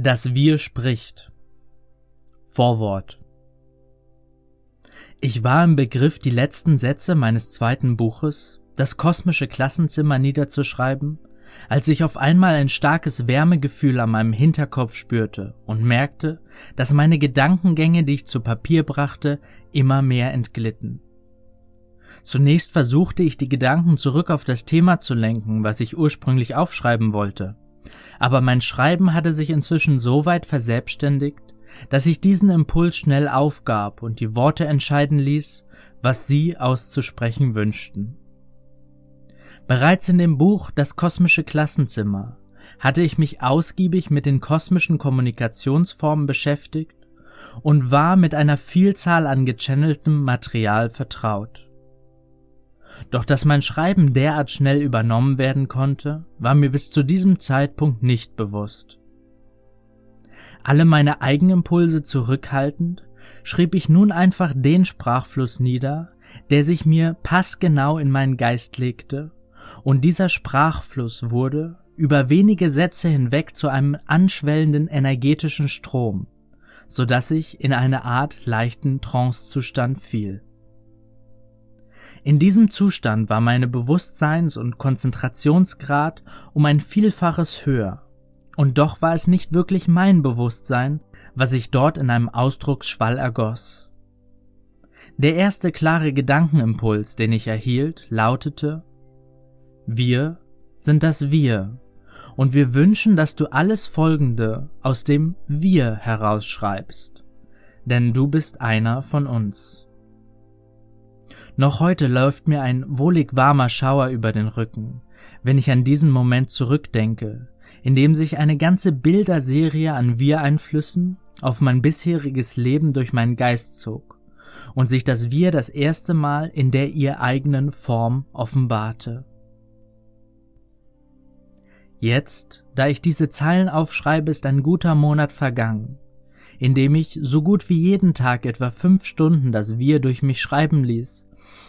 Das Wir spricht. Vorwort. Ich war im Begriff, die letzten Sätze meines zweiten Buches, das kosmische Klassenzimmer, niederzuschreiben, als ich auf einmal ein starkes Wärmegefühl an meinem Hinterkopf spürte und merkte, dass meine Gedankengänge, die ich zu Papier brachte, immer mehr entglitten. Zunächst versuchte ich die Gedanken zurück auf das Thema zu lenken, was ich ursprünglich aufschreiben wollte, aber mein Schreiben hatte sich inzwischen so weit verselbstständigt, dass ich diesen Impuls schnell aufgab und die Worte entscheiden ließ, was sie auszusprechen wünschten. Bereits in dem Buch Das kosmische Klassenzimmer hatte ich mich ausgiebig mit den kosmischen Kommunikationsformen beschäftigt und war mit einer Vielzahl an gechanneltem Material vertraut. Doch dass mein Schreiben derart schnell übernommen werden konnte, war mir bis zu diesem Zeitpunkt nicht bewusst. Alle meine Eigenimpulse zurückhaltend, schrieb ich nun einfach den Sprachfluss nieder, der sich mir passgenau in meinen Geist legte, und dieser Sprachfluss wurde über wenige Sätze hinweg zu einem anschwellenden energetischen Strom, so dass ich in eine Art leichten Trancezustand fiel. In diesem Zustand war meine Bewusstseins- und Konzentrationsgrad um ein Vielfaches höher, und doch war es nicht wirklich mein Bewusstsein, was sich dort in einem Ausdrucksschwall ergoss. Der erste klare Gedankenimpuls, den ich erhielt, lautete Wir sind das Wir, und wir wünschen, dass du alles Folgende aus dem Wir herausschreibst, denn du bist einer von uns. Noch heute läuft mir ein wohlig warmer Schauer über den Rücken, wenn ich an diesen Moment zurückdenke, in dem sich eine ganze Bilderserie an Wir-Einflüssen auf mein bisheriges Leben durch meinen Geist zog und sich das Wir das erste Mal in der ihr eigenen Form offenbarte. Jetzt, da ich diese Zeilen aufschreibe, ist ein guter Monat vergangen, in dem ich so gut wie jeden Tag etwa fünf Stunden das Wir durch mich schreiben ließ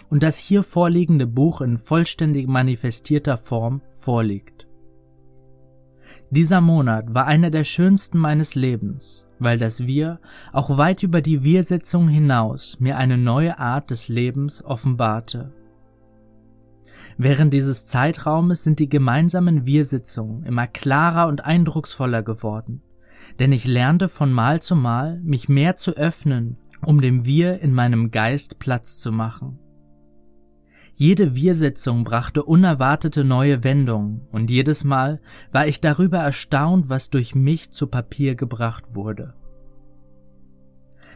und das hier vorliegende Buch in vollständig manifestierter Form vorliegt. Dieser Monat war einer der schönsten meines Lebens, weil das Wir auch weit über die Wir-Sitzung hinaus mir eine neue Art des Lebens offenbarte. Während dieses Zeitraumes sind die gemeinsamen Wir-Sitzungen immer klarer und eindrucksvoller geworden, denn ich lernte von Mal zu Mal, mich mehr zu öffnen, um dem Wir in meinem Geist Platz zu machen. Jede Wir-Sitzung brachte unerwartete neue Wendungen, und jedes Mal war ich darüber erstaunt, was durch mich zu Papier gebracht wurde.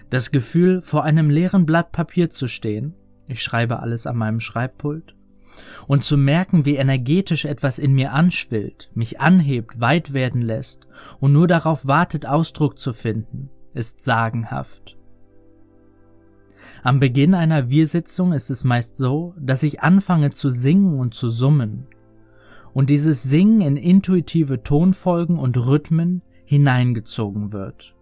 Das Gefühl, vor einem leeren Blatt Papier zu stehen, ich schreibe alles an meinem Schreibpult, und zu merken, wie energetisch etwas in mir anschwillt, mich anhebt, weit werden lässt und nur darauf wartet, Ausdruck zu finden, ist sagenhaft. Am Beginn einer Wir-Sitzung ist es meist so, dass ich anfange zu singen und zu summen und dieses Singen in intuitive Tonfolgen und Rhythmen hineingezogen wird.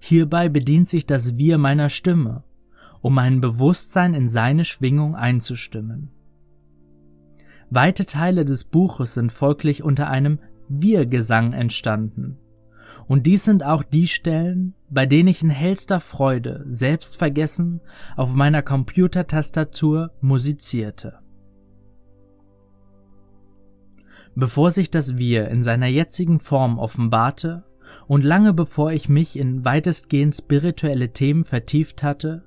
Hierbei bedient sich das Wir meiner Stimme, um mein Bewusstsein in seine Schwingung einzustimmen. Weite Teile des Buches sind folglich unter einem Wir-Gesang entstanden, und dies sind auch die Stellen, bei denen ich in hellster Freude, selbstvergessen, auf meiner Computertastatur musizierte. Bevor sich das Wir in seiner jetzigen Form offenbarte und lange bevor ich mich in weitestgehend spirituelle Themen vertieft hatte,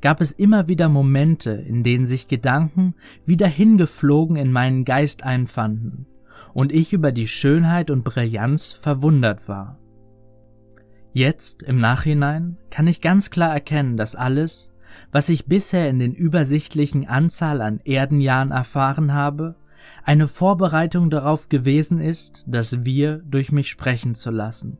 gab es immer wieder Momente, in denen sich Gedanken wieder hingeflogen in meinen Geist einfanden und ich über die Schönheit und Brillanz verwundert war. Jetzt, im Nachhinein, kann ich ganz klar erkennen, dass alles, was ich bisher in den übersichtlichen Anzahl an Erdenjahren erfahren habe, eine Vorbereitung darauf gewesen ist, das Wir durch mich sprechen zu lassen.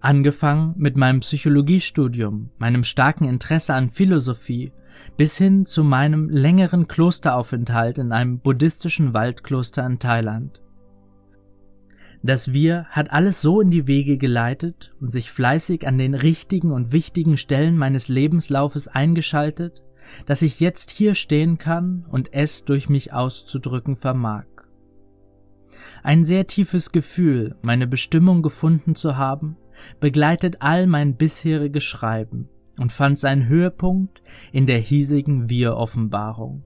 Angefangen mit meinem Psychologiestudium, meinem starken Interesse an Philosophie, bis hin zu meinem längeren Klosteraufenthalt in einem buddhistischen Waldkloster in Thailand. Das Wir hat alles so in die Wege geleitet und sich fleißig an den richtigen und wichtigen Stellen meines Lebenslaufes eingeschaltet, dass ich jetzt hier stehen kann und es durch mich auszudrücken vermag. Ein sehr tiefes Gefühl, meine Bestimmung gefunden zu haben, begleitet all mein bisheriges Schreiben und fand seinen Höhepunkt in der hiesigen Wir-Offenbarung.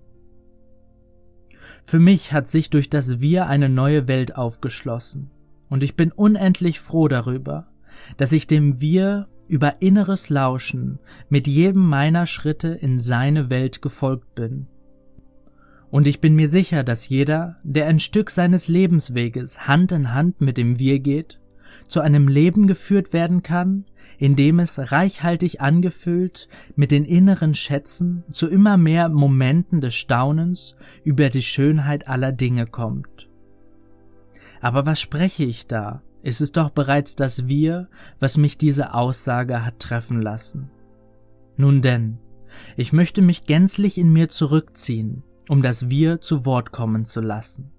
Für mich hat sich durch das Wir eine neue Welt aufgeschlossen, und ich bin unendlich froh darüber, dass ich dem Wir über inneres Lauschen mit jedem meiner Schritte in seine Welt gefolgt bin. Und ich bin mir sicher, dass jeder, der ein Stück seines Lebensweges Hand in Hand mit dem Wir geht, zu einem Leben geführt werden kann, in dem es reichhaltig angefüllt mit den inneren Schätzen zu immer mehr Momenten des Staunens über die Schönheit aller Dinge kommt. Aber was spreche ich da? ist es doch bereits das Wir, was mich diese Aussage hat treffen lassen. Nun denn, ich möchte mich gänzlich in mir zurückziehen, um das Wir zu Wort kommen zu lassen.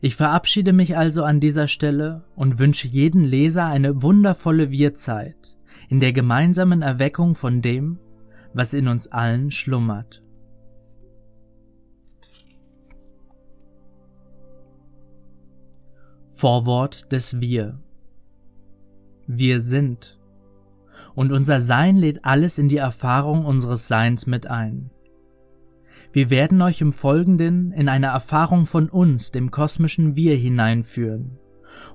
Ich verabschiede mich also an dieser Stelle und wünsche jeden Leser eine wundervolle Wirzeit in der gemeinsamen Erweckung von dem, was in uns allen schlummert. Vorwort des Wir. Wir sind. Und unser Sein lädt alles in die Erfahrung unseres Seins mit ein. Wir werden euch im Folgenden in eine Erfahrung von uns, dem kosmischen Wir, hineinführen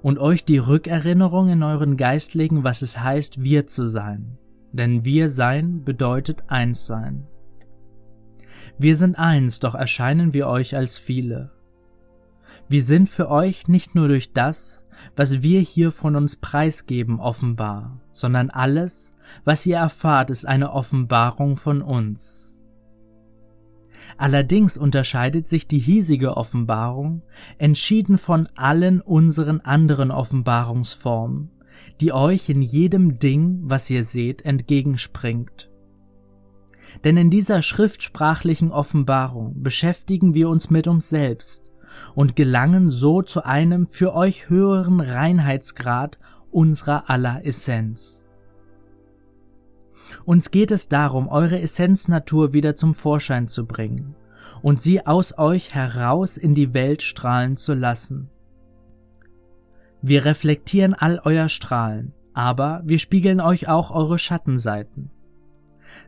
und euch die Rückerinnerung in euren Geist legen, was es heißt, wir zu sein. Denn wir sein bedeutet eins sein. Wir sind eins, doch erscheinen wir euch als viele. Wir sind für euch nicht nur durch das, was wir hier von uns preisgeben, offenbar, sondern alles, was ihr erfahrt, ist eine Offenbarung von uns. Allerdings unterscheidet sich die hiesige Offenbarung entschieden von allen unseren anderen Offenbarungsformen, die euch in jedem Ding, was ihr seht, entgegenspringt. Denn in dieser schriftsprachlichen Offenbarung beschäftigen wir uns mit uns selbst, und gelangen so zu einem für euch höheren Reinheitsgrad unserer aller Essenz. Uns geht es darum, eure Essenznatur wieder zum Vorschein zu bringen und sie aus euch heraus in die Welt strahlen zu lassen. Wir reflektieren all euer Strahlen, aber wir spiegeln euch auch eure Schattenseiten.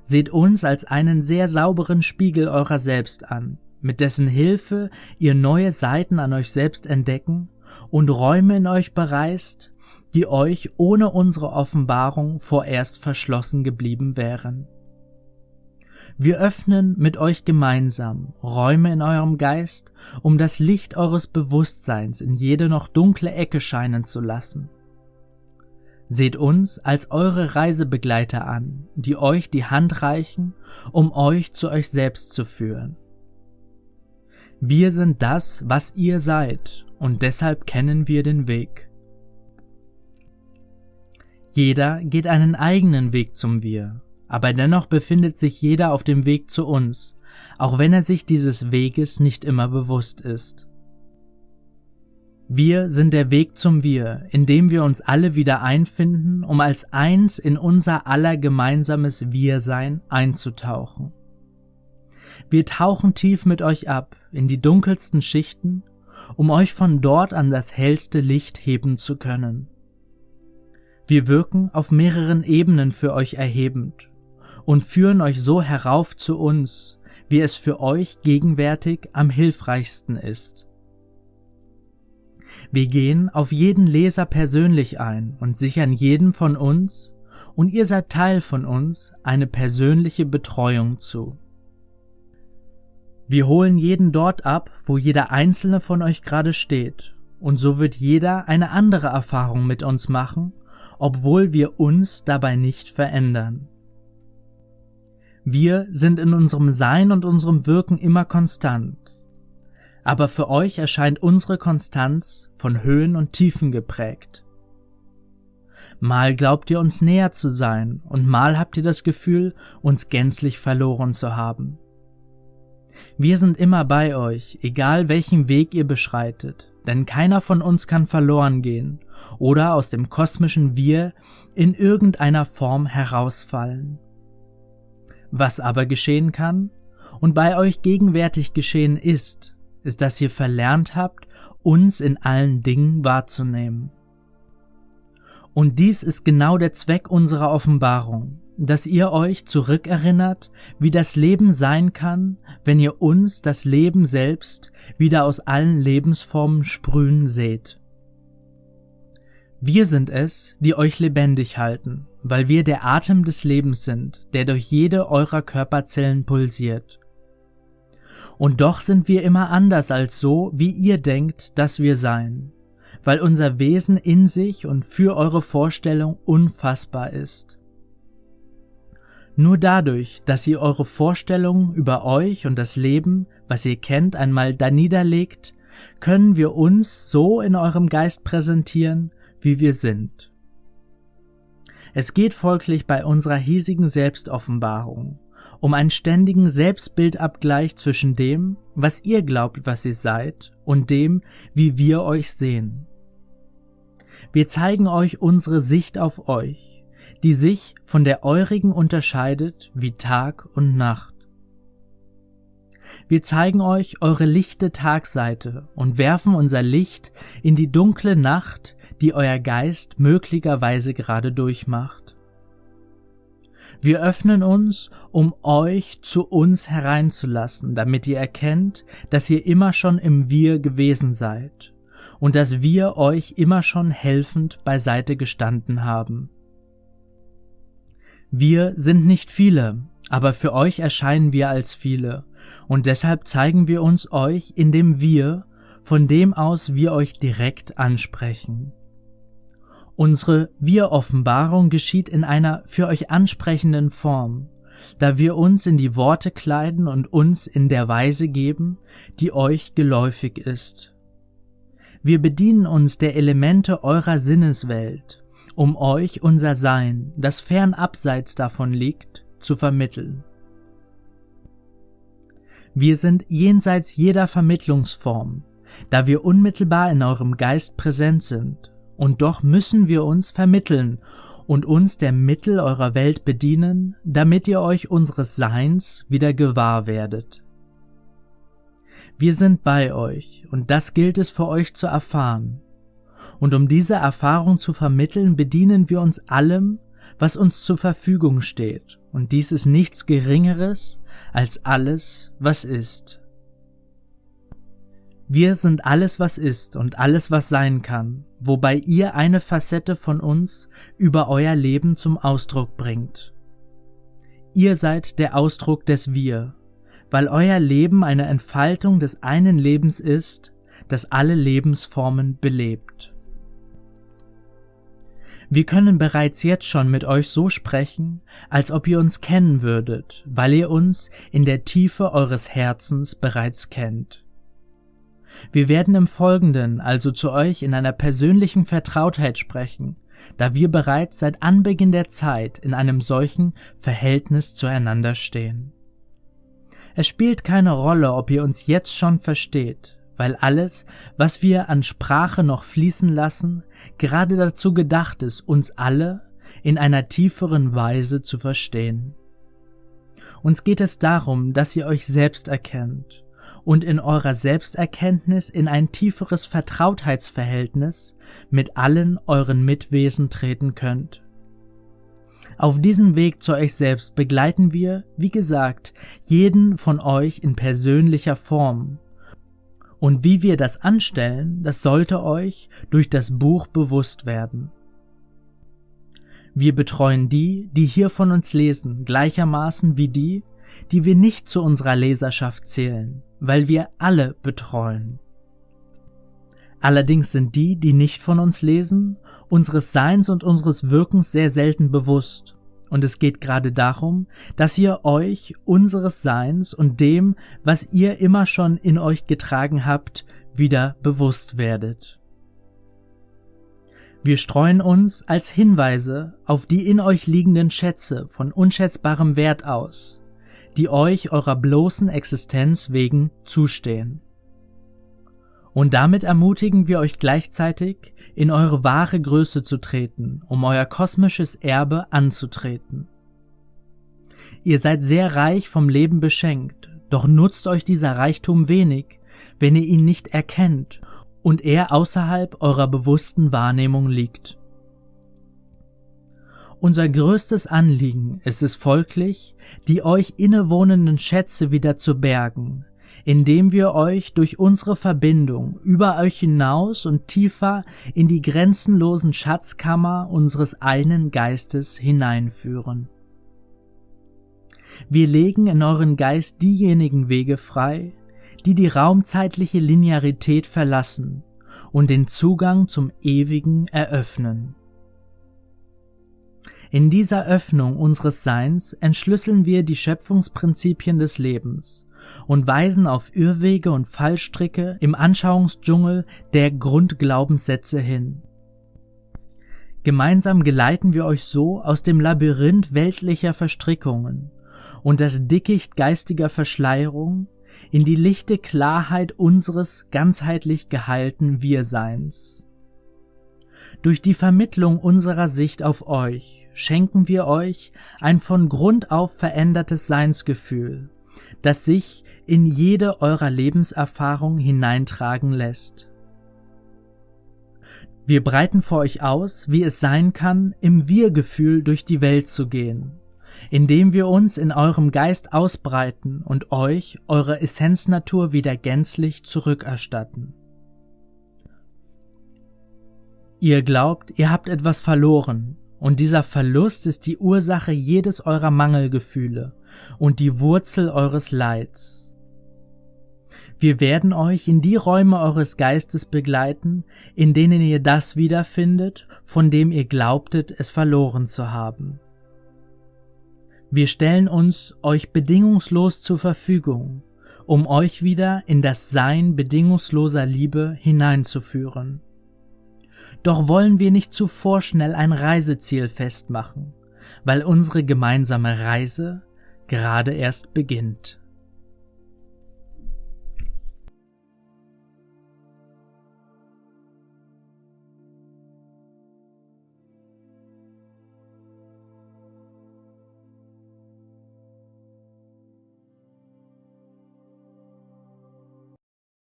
Seht uns als einen sehr sauberen Spiegel eurer selbst an, mit dessen Hilfe ihr neue Seiten an euch selbst entdecken und Räume in euch bereist, die euch ohne unsere Offenbarung vorerst verschlossen geblieben wären. Wir öffnen mit euch gemeinsam Räume in eurem Geist, um das Licht eures Bewusstseins in jede noch dunkle Ecke scheinen zu lassen. Seht uns als eure Reisebegleiter an, die euch die Hand reichen, um euch zu euch selbst zu führen. Wir sind das, was ihr seid, und deshalb kennen wir den Weg. Jeder geht einen eigenen Weg zum Wir, aber dennoch befindet sich jeder auf dem Weg zu uns, auch wenn er sich dieses Weges nicht immer bewusst ist. Wir sind der Weg zum Wir, in dem wir uns alle wieder einfinden, um als eins in unser aller gemeinsames Wir-Sein einzutauchen. Wir tauchen tief mit euch ab in die dunkelsten Schichten, um euch von dort an das hellste Licht heben zu können. Wir wirken auf mehreren Ebenen für euch erhebend und führen euch so herauf zu uns, wie es für euch gegenwärtig am hilfreichsten ist. Wir gehen auf jeden Leser persönlich ein und sichern jedem von uns, und ihr seid Teil von uns, eine persönliche Betreuung zu. Wir holen jeden dort ab, wo jeder einzelne von euch gerade steht, und so wird jeder eine andere Erfahrung mit uns machen, obwohl wir uns dabei nicht verändern. Wir sind in unserem Sein und unserem Wirken immer konstant, aber für euch erscheint unsere Konstanz von Höhen und Tiefen geprägt. Mal glaubt ihr uns näher zu sein und mal habt ihr das Gefühl, uns gänzlich verloren zu haben. Wir sind immer bei euch, egal welchen Weg ihr beschreitet, denn keiner von uns kann verloren gehen oder aus dem kosmischen Wir in irgendeiner Form herausfallen. Was aber geschehen kann und bei euch gegenwärtig geschehen ist, ist, dass ihr verlernt habt, uns in allen Dingen wahrzunehmen. Und dies ist genau der Zweck unserer Offenbarung, dass ihr euch zurückerinnert, wie das Leben sein kann, wenn ihr uns das Leben selbst wieder aus allen Lebensformen sprühen seht. Wir sind es, die euch lebendig halten, weil wir der Atem des Lebens sind, der durch jede eurer Körperzellen pulsiert. Und doch sind wir immer anders als so, wie ihr denkt, dass wir seien, weil unser Wesen in sich und für eure Vorstellung unfassbar ist. Nur dadurch, dass ihr eure Vorstellungen über euch und das Leben, was ihr kennt, einmal da niederlegt, können wir uns so in eurem Geist präsentieren, wie wir sind. Es geht folglich bei unserer hiesigen Selbstoffenbarung um einen ständigen Selbstbildabgleich zwischen dem, was ihr glaubt, was ihr seid, und dem, wie wir euch sehen. Wir zeigen euch unsere Sicht auf euch, die sich von der eurigen unterscheidet wie Tag und Nacht. Wir zeigen euch eure lichte Tagseite und werfen unser Licht in die dunkle Nacht, die euer Geist möglicherweise gerade durchmacht. Wir öffnen uns, um euch zu uns hereinzulassen, damit ihr erkennt, dass ihr immer schon im Wir gewesen seid und dass wir euch immer schon helfend beiseite gestanden haben. Wir sind nicht viele, aber für euch erscheinen wir als viele, und deshalb zeigen wir uns euch in dem Wir, von dem aus wir euch direkt ansprechen. Unsere Wir-Offenbarung geschieht in einer für euch ansprechenden Form, da wir uns in die Worte kleiden und uns in der Weise geben, die euch geläufig ist. Wir bedienen uns der Elemente eurer Sinneswelt, um euch unser Sein, das fern abseits davon liegt, zu vermitteln. Wir sind jenseits jeder Vermittlungsform, da wir unmittelbar in eurem Geist präsent sind und doch müssen wir uns vermitteln und uns der Mittel eurer Welt bedienen, damit ihr euch unseres Seins wieder gewahr werdet. Wir sind bei euch, und das gilt es für euch zu erfahren. Und um diese Erfahrung zu vermitteln, bedienen wir uns allem, was uns zur Verfügung steht, und dies ist nichts Geringeres als alles, was ist. Wir sind alles, was ist und alles, was sein kann, wobei ihr eine Facette von uns über euer Leben zum Ausdruck bringt. Ihr seid der Ausdruck des Wir, weil euer Leben eine Entfaltung des einen Lebens ist, das alle Lebensformen belebt. Wir können bereits jetzt schon mit euch so sprechen, als ob ihr uns kennen würdet, weil ihr uns in der Tiefe eures Herzens bereits kennt. Wir werden im Folgenden also zu euch in einer persönlichen Vertrautheit sprechen, da wir bereits seit Anbeginn der Zeit in einem solchen Verhältnis zueinander stehen. Es spielt keine Rolle, ob ihr uns jetzt schon versteht, weil alles, was wir an Sprache noch fließen lassen, gerade dazu gedacht ist, uns alle in einer tieferen Weise zu verstehen. Uns geht es darum, dass ihr euch selbst erkennt und in eurer Selbsterkenntnis in ein tieferes Vertrautheitsverhältnis mit allen euren Mitwesen treten könnt. Auf diesem Weg zu euch selbst begleiten wir, wie gesagt, jeden von euch in persönlicher Form. Und wie wir das anstellen, das sollte euch durch das Buch bewusst werden. Wir betreuen die, die hier von uns lesen, gleichermaßen wie die, die wir nicht zu unserer Leserschaft zählen weil wir alle betreuen. Allerdings sind die, die nicht von uns lesen, unseres Seins und unseres Wirkens sehr selten bewusst. Und es geht gerade darum, dass ihr euch unseres Seins und dem, was ihr immer schon in euch getragen habt, wieder bewusst werdet. Wir streuen uns als Hinweise auf die in euch liegenden Schätze von unschätzbarem Wert aus, die euch eurer bloßen Existenz wegen zustehen. Und damit ermutigen wir euch gleichzeitig, in eure wahre Größe zu treten, um euer kosmisches Erbe anzutreten. Ihr seid sehr reich vom Leben beschenkt, doch nutzt euch dieser Reichtum wenig, wenn ihr ihn nicht erkennt und er außerhalb eurer bewussten Wahrnehmung liegt. Unser größtes Anliegen ist es folglich, die euch innewohnenden Schätze wieder zu bergen, indem wir euch durch unsere Verbindung über euch hinaus und tiefer in die grenzenlosen Schatzkammer unseres einen Geistes hineinführen. Wir legen in euren Geist diejenigen Wege frei, die die raumzeitliche Linearität verlassen und den Zugang zum Ewigen eröffnen. In dieser Öffnung unseres Seins entschlüsseln wir die Schöpfungsprinzipien des Lebens und weisen auf Irrwege und Fallstricke im Anschauungsdschungel der Grundglaubenssätze hin. Gemeinsam geleiten wir euch so aus dem Labyrinth weltlicher Verstrickungen und das Dickicht geistiger Verschleierung in die lichte Klarheit unseres ganzheitlich geheilten Wir-Seins. Durch die Vermittlung unserer Sicht auf euch schenken wir euch ein von Grund auf verändertes Seinsgefühl, das sich in jede eurer Lebenserfahrung hineintragen lässt. Wir breiten vor euch aus, wie es sein kann, im Wir-Gefühl durch die Welt zu gehen, indem wir uns in eurem Geist ausbreiten und euch eure Essenznatur wieder gänzlich zurückerstatten. Ihr glaubt, ihr habt etwas verloren, und dieser Verlust ist die Ursache jedes eurer Mangelgefühle und die Wurzel eures Leids. Wir werden euch in die Räume eures Geistes begleiten, in denen ihr das wiederfindet, von dem ihr glaubtet, es verloren zu haben. Wir stellen uns euch bedingungslos zur Verfügung, um euch wieder in das Sein bedingungsloser Liebe hineinzuführen. Doch wollen wir nicht zu vorschnell ein Reiseziel festmachen, weil unsere gemeinsame Reise gerade erst beginnt.